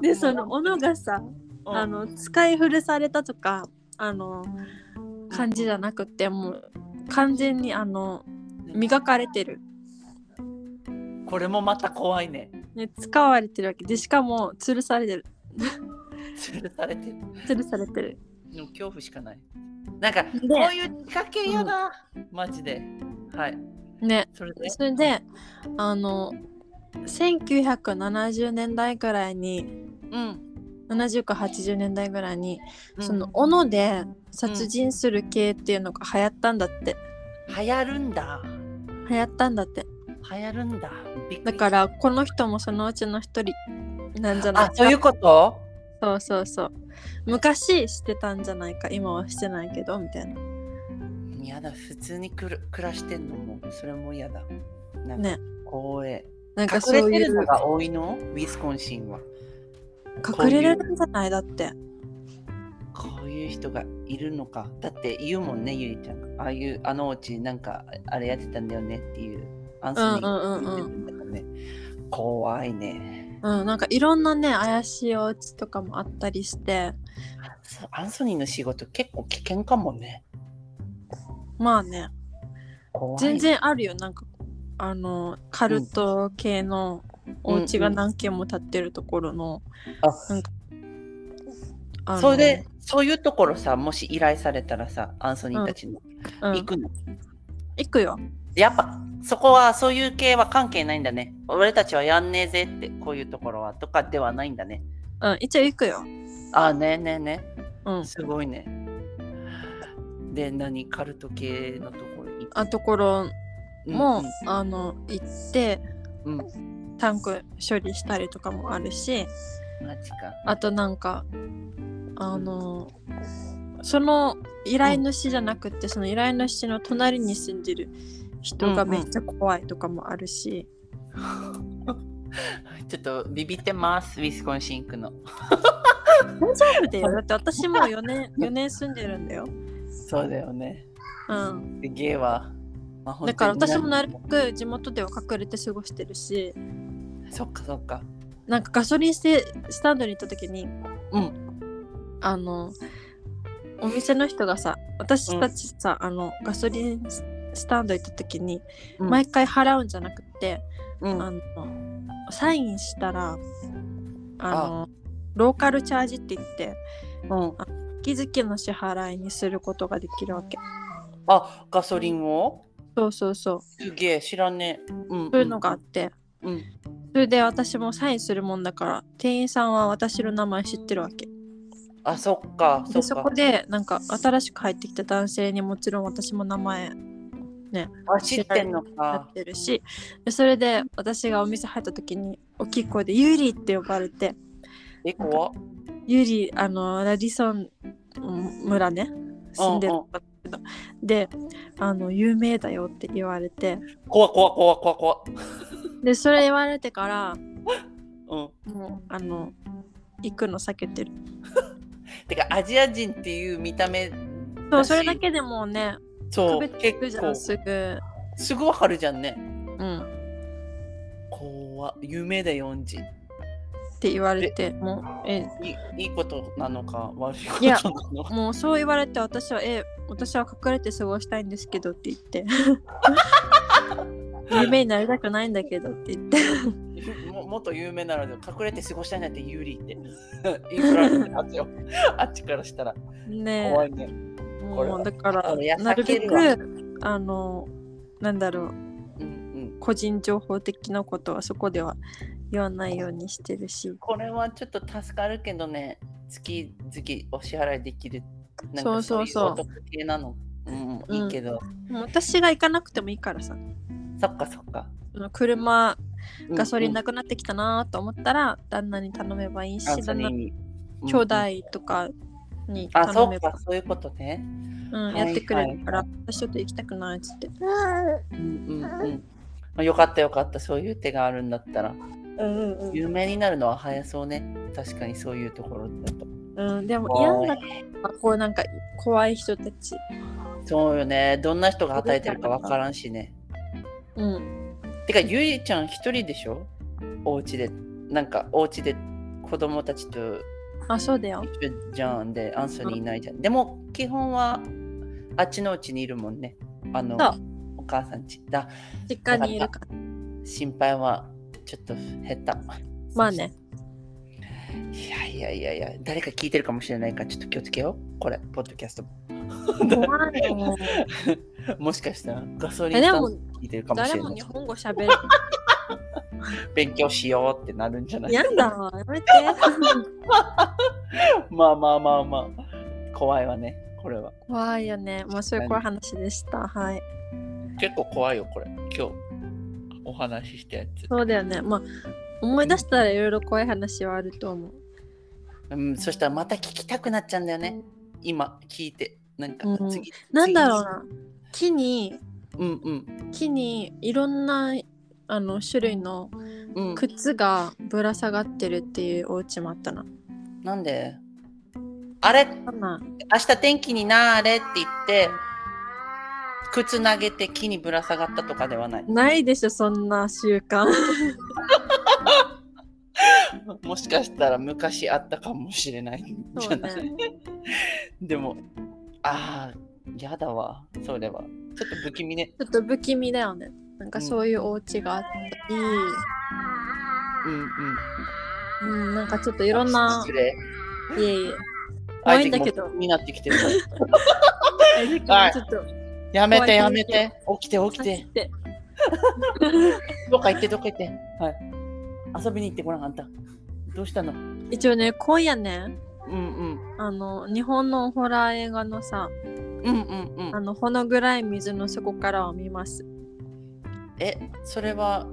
でその斧がさうんあの使い古されたとかあの感じじゃなくてもう完全にあの磨かれてる、これもまた怖いね。ね、使われてるわけでしかも吊るされてる 吊るされてる。吊るされてるでも恐怖しかない。なんか、こういう仕掛け嫌だ。マジで。はい。ねそれで？それであの1970年代ぐらいにうん。70か80年代ぐらいに、うんその斧で殺人する系っていうのが流行ったんだって、流行るんだ。流行ったんだって流行るんだ。だからこの人もそのうちの一人なんじゃないあ、そういうこと？そうそうそう昔してたんじゃないか今はしてないけどみたいな嫌だ、普通にくる暮らしてんのも、それも嫌だ。なんかね怖い。なんか隠そういうのが多いの？ウィスコンシンは。隠れるんじゃない？だってこういう人がいるのか。だって言うもんね、ゆりちゃんが。ああいう、あのうちなんかあれやってたんだよねっていう。アンソニーね。怖いね。うんなんかいろんなね怪しいお家とかもあったりしてアンソニーの仕事結構危険かもね。まあね。全然あるよなんかあのカルト系のお家が何軒も建ってるところの、あなんかあのそれで、そういうところさ、もし依頼されたらさ、アンソニーたちの、うん行くの？行くよやっぱ、そこは、そういう系は関係ないんだね。俺たちはやんねえぜって、こういうところは、とかではないんだね。うん一応行くよあ、ねえねえねうんすごいね。で、何カルト系のところ行っあところても、あの行ってうん、うん。タンク処理したりとかもあるしマジか。あとなんかあのその依頼主じゃなくて、その依頼主の隣に住んでる人がめっちゃ怖いとかもあるし、ちょっとビビってます、ウィスコンシンクの。大丈夫だよ だって私も4年4年住んでるんだよ、そうだよね。うん、でゲイは。まあだから私もなるべく地元では隠れて過ごしてるしそっかそっか。なんかガソリンステスタンドに行った時にうん。あのお店の人がさ私たちさ、あのガソリンスタンド行った時に、うん毎回払うんじゃなくて、うん、あのサインしたらあのローカルチャージって言ってうん。月々の支払いにすることができるわけあ、ガソリンを？そうそうそうすげえ、知らねえ。うん。そういうのがあって、うん。それで私もサインするもんだから店員さんは私の名前知ってるわけあ、そっか、そっかでそこ。でなんか新しく入ってきた男性にもちろん私も名前あ、知ってんのなかっ。てるしでそれで私がお店入った時に大きい声で「ユーリ」って呼ばれてえ。ユーリあのラディソンうん村ね住んでるんだけどであの有名だよって言われて怖っ怖っ怖っ怖っ怖っ。でそれ言われてから うん。もうあの行くの避けてる てか、アジア人っていう見た目そうそれだけでもうねそう、結構すぐすぐわかるじゃんね。うん怖っ有名だよ、恩人。って言われてもうえいいいことなのか悪いことなのか。もうそう言われて私はえ私は隠れて過ごしたいんですけどって言って 有名になりたくないんだけどって言って ももっと有名なので隠れて過ごしたいなって有利って 言いふられて。あっちからしたらね怖いね。もうだからなるべくあのなんだろう。うんうん、個人情報的なことはそこでは言わないようにしてるし。これはちょっと助かるけどね、月々お支払いできる。なんそうかそう。そういお得系なの。うん、いいけど、もう私が行かなくてもいいからさ。そっかそっか。車ガソリンななくなってきたなと思ったら、旦那に頼めばいいし旦那。兄弟とかにあ、そうか、そういうことね。うん、はいやってくれるから、はい私ちょっと行きたくないっつって。うんうんうん。まあ、よかったよかった、そういう手があるんだったら。うんうん有名になるのは早そうね。確かにそういうところだと。うん。でも嫌だこうなんか怖い人たち。そうよね。どんな人が働いてるかわからんしね。うん。てか、ゆいちゃん一人でしょ？お家で。なんか、お家で子供たちとあ、そうだよ。じゃんで、アンソニーいないじゃん。でも、基本はあっちのうちにいるもんね。あのお母さんち。だ、実家にいるから。心配はちょっと減った。まあね。いやいやいやいや、誰か聞いてるかもしれないから、ちょっと気をつけよう。これ、ポッドキャスト。怖いよ。もしかしたらガソリン聞いてるかもし誰れない。も日本語喋る。勉強しようってなるんじゃない？やだわ、やめて。まあまあまあまあ。怖いわね、これは。怖いよね。まあそういう怖い話でした。はい。結構怖いよ、これ。今日お話ししたやつ。そうだよね。まあ思い出したらいろいろ怖い話はあると思う。うん、そしたらまた聞きたくなっちゃうんだよね。今聞いて。なんかうん次。なんだろうな。木に、次。うんうん。木にいろんなあの種類のうん、靴がぶら下がってるっていうお家もあったな。なんで？あれ？明日天気になーれって言って、靴投げて木にぶら下がったとかではない。ないでしょ、そんな習慣。もしかしたら昔あったかもしれないんじゃない、そうね でも、ああ、やだわ、それは。ちょっと不気味ね。ちょっと不気味だよね。なんかそういうお家があったり、うんうん。うん、なんかちょっといろんな。いえいえ、怖いんだけどになってきてる。はいちょっとやめてやめて。起きて起きて。て。どっか行ってどっか行って。はい。遊びに行ってごらん、あんた。どうしたの？一応ね、今夜ね、うんうん。あの、日本のホラー映画のさ、うんうんうんあ。の、ほの暗い水の底からを見ます。え、それは、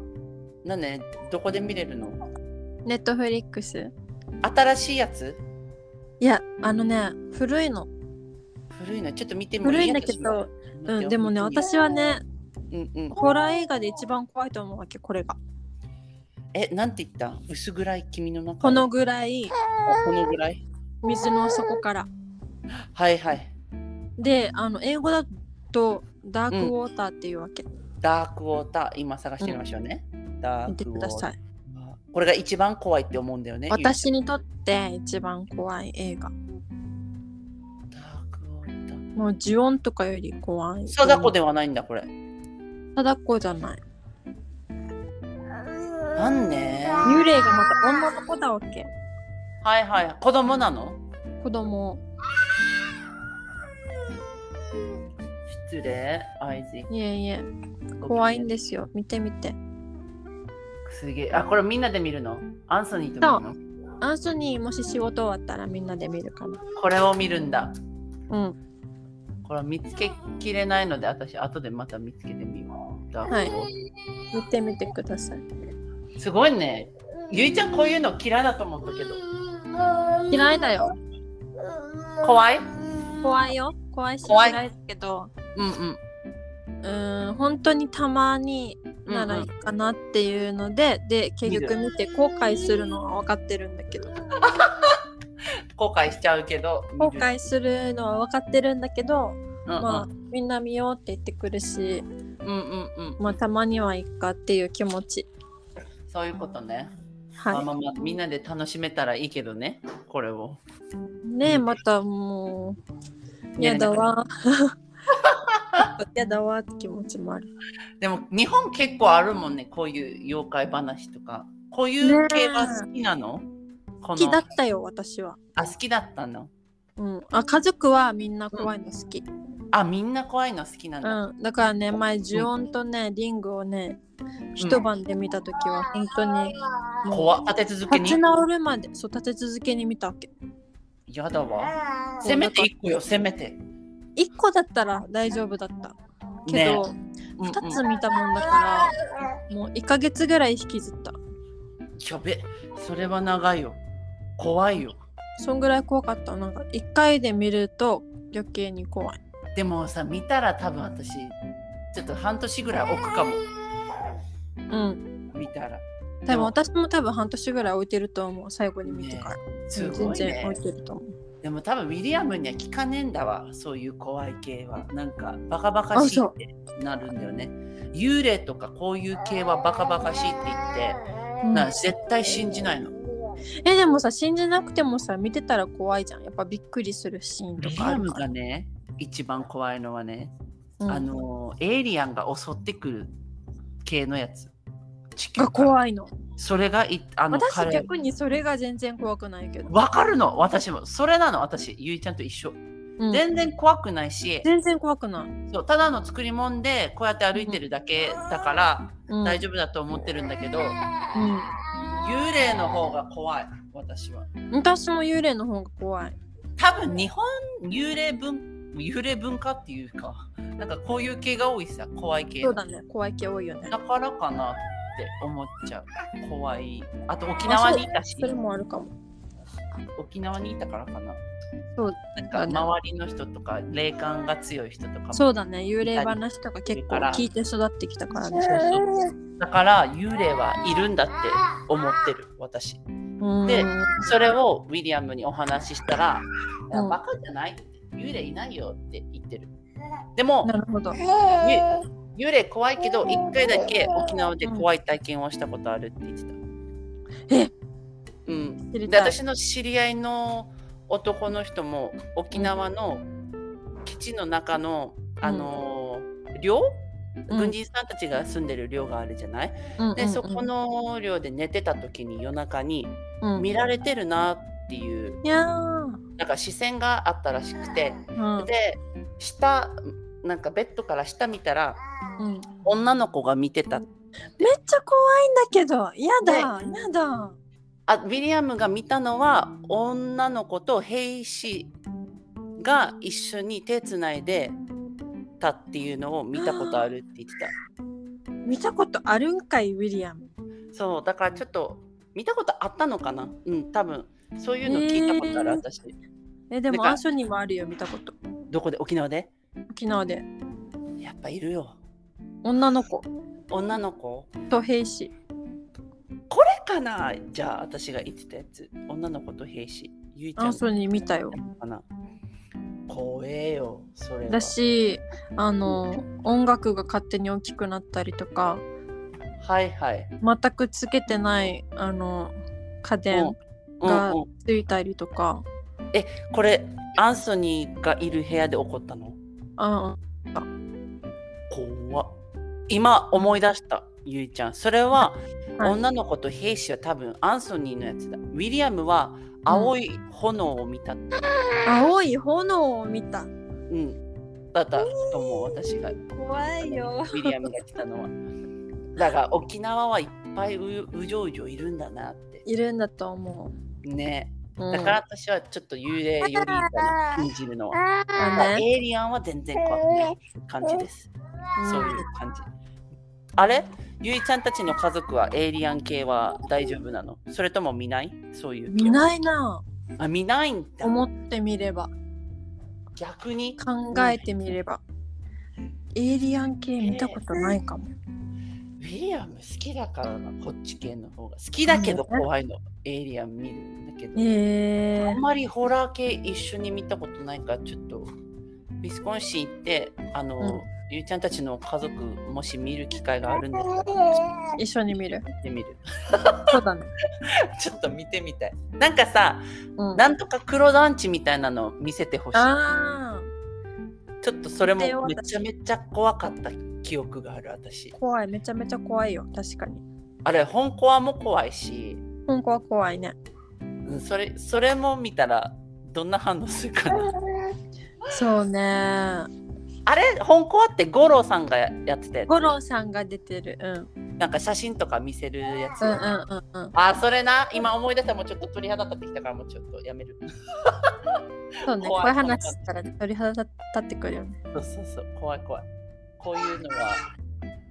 なんね、どこで見れるの？ネットフリックス。新しいやつ？いや、あのね、古いの。古いの？ちょっと見てもいい？古いんだけど、うん、でもね、私は、ね、うんうん、ホラー映画で一番怖いと思うわけ、これが。え、なんて言った？薄暗い君の中このぐらいあこのぐらい？水の底から。はいはい。で、あの、英語だとダークウォーターっていうわけ。ダークウォーター、今探してみましょうね。ダ見てークウォーターください。これが一番怖いって思うんだよね。私にとって一番怖い映画。ダークウォーター。もう呪音とかより怖い。貞子ではないんだ、これ。貞子じゃない。なんね幽霊がまた女の子だわけ。はいはい。子供なの？子供。失礼、アイジ。いえいえ。怖いんですよ。見てみて。すげえ。あ、これみんなで見るの？アンソニーと見るの？アンソニーもし仕事終わったらみんなで見るかな。これを見るんだ。うん。これは見つけきれないので、私、後でまた見つけてみよう。はい見てみてください。すごいね。ゆいちゃん、こういうの嫌いだと思ったけど。嫌いだよ。怖い？怖いよ。怖いし怖い嫌いだけど、うんうん。うーん、本当にたまにならいいかなっていうので、で、結局見て後悔するのは分かってるんだけど、後悔しちゃうけど。後悔するのは分かってるんだけど、うんうん、まあ、みんな見ようって言ってくるし、うんうんうん。まあ、たまにはいいかっていう気持ち。そういうことね。まあはまあまあ、みんなで楽しめたらいいけどね、これを。い。ねえ、またもう、やだわ。やだわって気持ちもある。でも、日本結構あるもんね、こういう妖怪話とか。こういう系は好きなの、この好きだったよ、私は。あ、好きだったの？うん。あ、家族はみんな怖いの好き。あ、みんな怖いの好きなんだ。うん。だからね、前、ジュオンとね、リングをね、一晩で見たときは、本当に、もう怖っ立て続けに？立ち。直るまで、そう、立て続けに見たわけ。やだわ。せめて1個よ、せめて。一個だったら大丈夫だった。けねど、うんうん二つ見たもんだから、もう1ヶ月ぐらい引きずった。やべ、それは長いよ。怖いよ。そんぐらい怖かった。なんか、一回で見ると余計に怖い。でもさ、見たら多分私、ちょっと半年ぐらい置くかも。うん。見たら。多分私も多分半年ぐらい置いてると思う。最後に見てから。すごいね全然置い。てると思う。でも多分ウィリアムには聞かねえんだわ、そういう怖い系は。なんかバカバカしいってなるんだよね。幽霊とかこういう系はバカバカしいって言って、うんな絶対信じないの。え、でもさ、信じなくてもさ、見てたら怖いじゃん。やっぱびっくりするシーンとかあるから。がね、一番怖いのはね、うんあの、エイリアンが襲ってくる系のやつ。地球が怖いの。それがいあの私彼。逆にそれが全然怖くないけど。わかるの？私も。それなの？私。ゆいちゃんと一緒、うん。全然怖くないし。全然怖くない。そう。ただの作り物でこうやって歩いてるだけだからうん、大丈夫だと思ってるんだけど、うん。幽霊の方が怖い。私は。私も幽霊の方が怖い。多分日本幽霊文幽霊文化っていうかなんかこういう系が多いさ。怖い系。そうだね。怖い系多いよね。だからかなって思っちゃう。怖い。あと沖縄にいたし。それもあるかも。沖縄にいたからかな。そうなんか周りの人とか霊感が強い人とかもそうだね。幽霊話とか結構聞いて育ってきたからね。そうそう。だから幽霊はいるんだって思ってる私。うん。でそれをウィリアムにお話ししたら「いやうんバカじゃない?」って。幽霊いないよって言ってる。でもなるほど。幽霊怖いけど一回だけ沖縄で怖い体験をしたことあるって言ってた。え？うん。私の知り合いの男の人も沖縄の基地の中の、あのー寮、うん。軍人さんたちが住んでる寮があるじゃない、うんうんうん。でそこの寮で寝てた時に夜中にうん。見られてるなっていういやー。なんか視線があったらしくて。うん。で下なんかベッドから下見たらうん女の子が見てためっちゃ怖いんだけど。やだ。やだ。あウィリアムが見たのは女の子と兵士が一緒に手つないでたっていうのを見たことあるって言って 見たことあるんかい、ウィリアム。たそうだからちょっと見たことあったのかな？うん多分そういうの聞いたことある、えー私え、でもアンソニーもあるよ、見たこと。どこで？沖縄で？沖縄で。やっぱいるよ。女の子。女の子？と兵士。これかな？じゃあ私が言ってたやつ。女の子と兵士。ゆいちゃん。アンソニー見たよ。かな？怖えよそれは。だし、あの、音楽が勝手に大きくなったりとか、はいはい。全くつけてない、あの、家電うん。がうんついたりとか、これアンソニーがいる部屋で起こったの？あ怖っ。今思い出したゆいちゃん。それは、はい。女の子と兵士は多分アンソニーのやつだ。ウィリアムは青い炎を見た。って、青い炎を見た。うん、だったと思う私が。ウ怖いよ。ィリアムが来たのは。だから沖縄はいっぱいううじょうじょいるんだなって。いるんだと思ね。う。んだから私はちょっと幽霊よりかな。信じるのは。だねエイリアンは全然怖くない感じです。そういう感じ。あれ？ゆいちゃんたちの家族はエイリアン系は大丈夫なの？それとも見ない？そういう。見ないな。あ、見ないんだ。思ってみれば。逆に？考えてみれば。エイリアン系見たことないかも。ウィリアム好きだからな、こっち系の方が。好きだけど怖いの。エイリアン見るんだけど。えあんまりホラー系一緒に見たことないから、ちょっと、ウィスコンシン行って、あの、うんゆいちゃんたちの家族、もし見る機会があるんだったら、一緒に見る？見てみる。そうだね ちょっと見てみたい。なんかさ、うんなんとか黒団地みたいなの見せてほしい。あちょっとそれもめちゃめちゃ怖かった記憶がある、私ー。怖いめちゃめちゃ怖いよ確かにあれ、本コアも怖いし、本当は怖いねうんそれそれも見たらどんな反応するかな。そうねあれ、本コアって五郎さんがやってたやつ？五郎さんが出てるうんなんか写真とか見せるやつ。うんうんうんうんあ、それな、今思い出したらもうちょっと鳥肌立ってきたからもうちょっとやめる。そうねこ怖い話したら鳥肌立ってくるよねそうそうそう、怖い怖い。こういうのは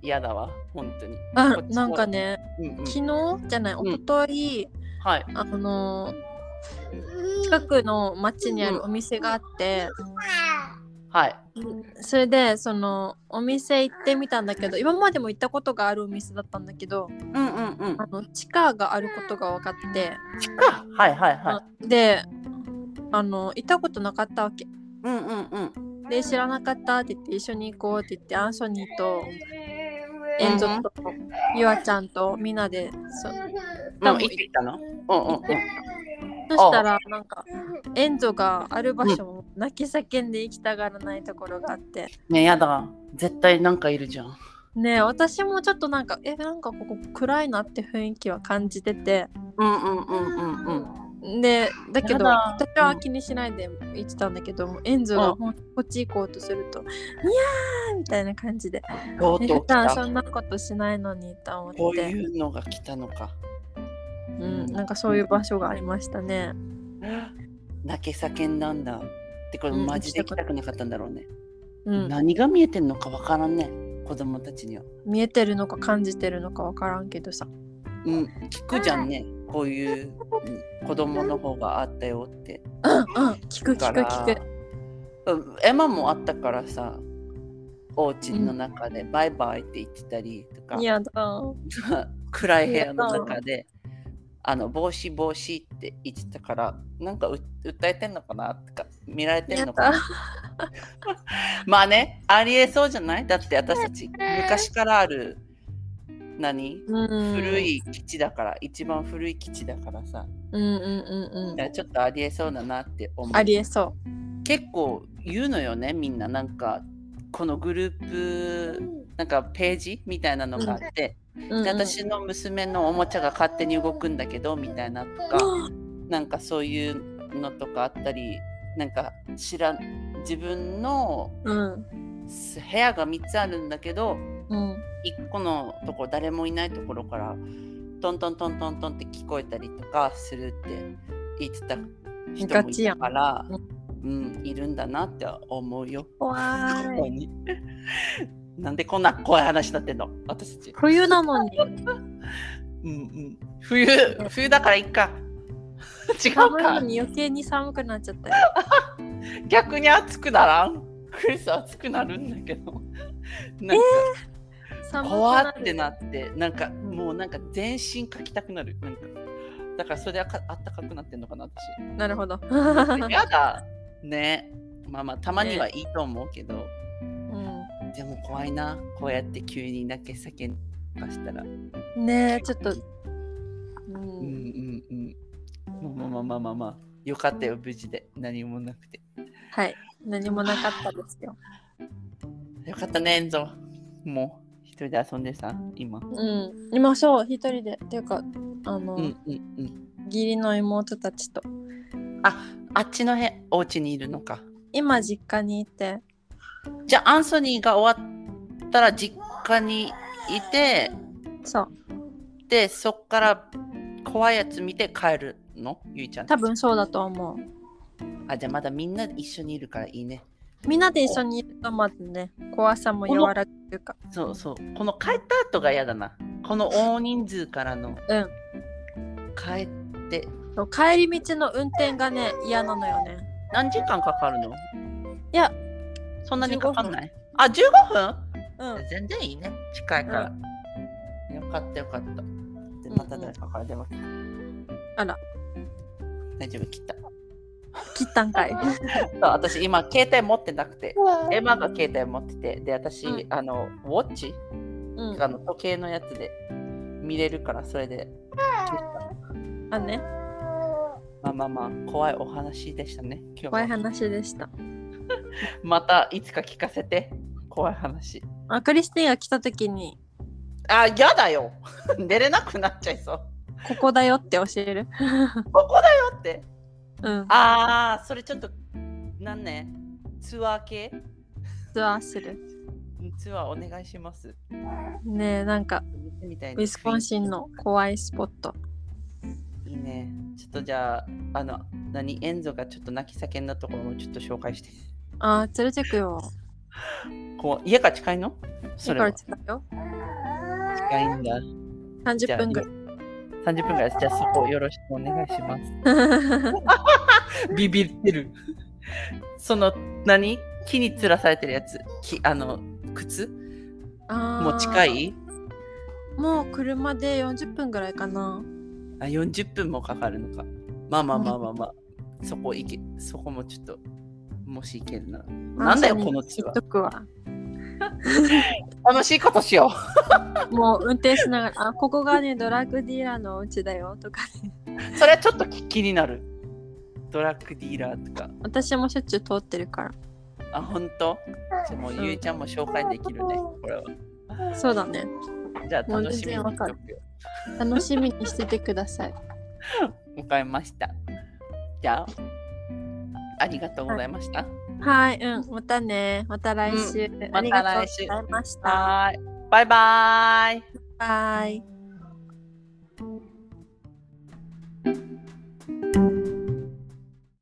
嫌だわ、本当に。あなんかねうんうん、昨日じゃないん一昨日はい。あの近くの町にあるお店があって、はい。それでそのお店行ってみたんだけど今までも行ったことがあるお店だったんだけどうんうんうん。あの地下があることが分かって、地下？はいはいはい。であの行ったことなかったわけうんうんうん。で知らなかったって言って一緒に行こうって言ってアンソニーとエンゾとユアちゃんとみんなでそうん、行ってきたの？うんうんうん。そしたらなんかエンゾがある場所も泣き叫んで行きたがらないところがあってねやだ。絶対なんかいるじゃん。ねえ私もちょっとなんかえなんかここ暗いなって雰囲気は感じててうんうんうんうんうん。でだけど私は気にしないで行ってたんだけど、エンゾがこっち行こうとすると「いやー!」みたいな感じで「えとうとう来た普段そんなことしないのに」と思ってこういうのが来たのか。うん、なんかそういう場所がありましたね。泣け叫んだんだ。ってこれうんマジで行きたくなかったんだろうね。うん、何が見えてんのかわからんね。子供たちには。見えてるのか感じてるのか分からんけどさ。うん、聞くじゃんね。こういううん子供の方があったよって。うんうん聞く聞く聞く。うんエマもあったからさ、お家の中でバイバイって言ってたりとか、いやだ。暗い部屋の中で、あの帽子帽子って言ってたから、なんかう訴えてんのかなとか、見られてんやのかなだ。まあね、ありえそうじゃない？だって私たち 昔からある何？うん、古。い基地だから、一番古い基地だからさ、うんうんうんうん。だからちょっとありえそうだなって思う。ありえそ結構言うのよね、みんな。なんか、このグループ、なんかページみたいなのがあって、う。うん私の娘のおもちゃが勝手に動くんだけど、みたいなとか、なんかそういうのとかあったり、なんか知らん、自分のうん部屋が3つあるんだけど、うん1個のところ誰もいないところからトントントントントンって聞こえたりとかするって言ってた人もいたから、うん、いるんだなって思うよ。なんでこんな怖い話になってんの？私たち。冬なのに うんうん、冬、冬だからいっか。違うか。寒いのに余計に寒くなっちゃったよ。逆に暑くならん？クリス暑くなるんだけど。なんか、寒く怖ってなって、なんかもうなんか全身かきたくなる。なんかだからそれであかあったかくなってんのかな、私。なるほど。やだ。ね。まあまあ、たまにはいいと思うけど、うでも怖いな。こうやって急に泣け叫んだしたら。ん、ねえちょっと。ううんうんん、うん。まあまあまあまあまあ。よかったよ、無事で。何もなくて。はい何もなかったですよ。よかったね、エンゾ。もう、一人で遊んでさ、今。うん今そう一人でっていうかあの、うんうんうん。義理の妹たちとあ、あっちのへお家にいるのか。今実家にいてじゃあ、アンソニーが終わったら実家にいて、そうで、そっから怖いやつ見て帰るの？ゆいちゃん。多分そうだと思う。あ、じゃあまだみんな一緒にいるからいいね。みんなで一緒にいるとまずね、怖さも和らぐというか。そうそう。この帰った後が嫌だな。この大人数からのうん。帰って帰り道の運転がね、嫌なのよね。何時間かかるの？いや、そんなにかかんない？あ、15分？うん。全然いいね。近いから。よかったよかった。で、また誰かから電話来た。あら、大丈夫、切った。切ったんかい。そう私今携帯持ってなくて、エマが携帯持ってて、で、私、うんあの、ウォッチ、うん。あの時計のやつで見れるから、それで。あね、まあまあまあ、怖いお話でしたね。今日は怖い話でした。またいつか聞かせて。怖い話。あクリスティンが来た時に、あ、やだよ。寝れなくなっちゃいそう。ここだよって教える。ここだよって。うん。ああ、それちょっと、なんね、ツアー系？ツアーする。ツアーお願いします。ねえ、なんか、見てみたいウィスコンシンの怖いスポット。いいね。ちょっとじゃあ、あの、何、エンゾがちょっと泣き叫んだところもちょっと紹介して。あー、連れてくよ。こう家が近いの？そ家から近いよ。近いんだ。30分ぐらい。30分ぐらいです。じゃあそこよろしくお願いします。ビビってる。その、何？木に吊らされてるやつ。木あの、靴？もう近い？もう車で40分ぐらいかな。あ、40分もかかるのか。まあまあまあまあまあ。そこ行け、そこもちょっと、もし行けるなら。なんだよ、このツア言っとくわ。ー。楽しいことしよもう運転しながら、あ、ここがね、ドラッグディーラーのお家だよとかね。う。それはちょっと気になる。ドラッグディーラーとか。私もしょっちゅう通ってるから。あ、ほんとじゃあもう、ゆいちゃんも紹介できるね。これは。そうだね。じゃあ楽しみにしとくよ楽しみにしててください。わかりました。じゃあ、ありがとうございました。はい、うん、またね。また来週。またありがとう来週ございました。バイバーイ。バイ。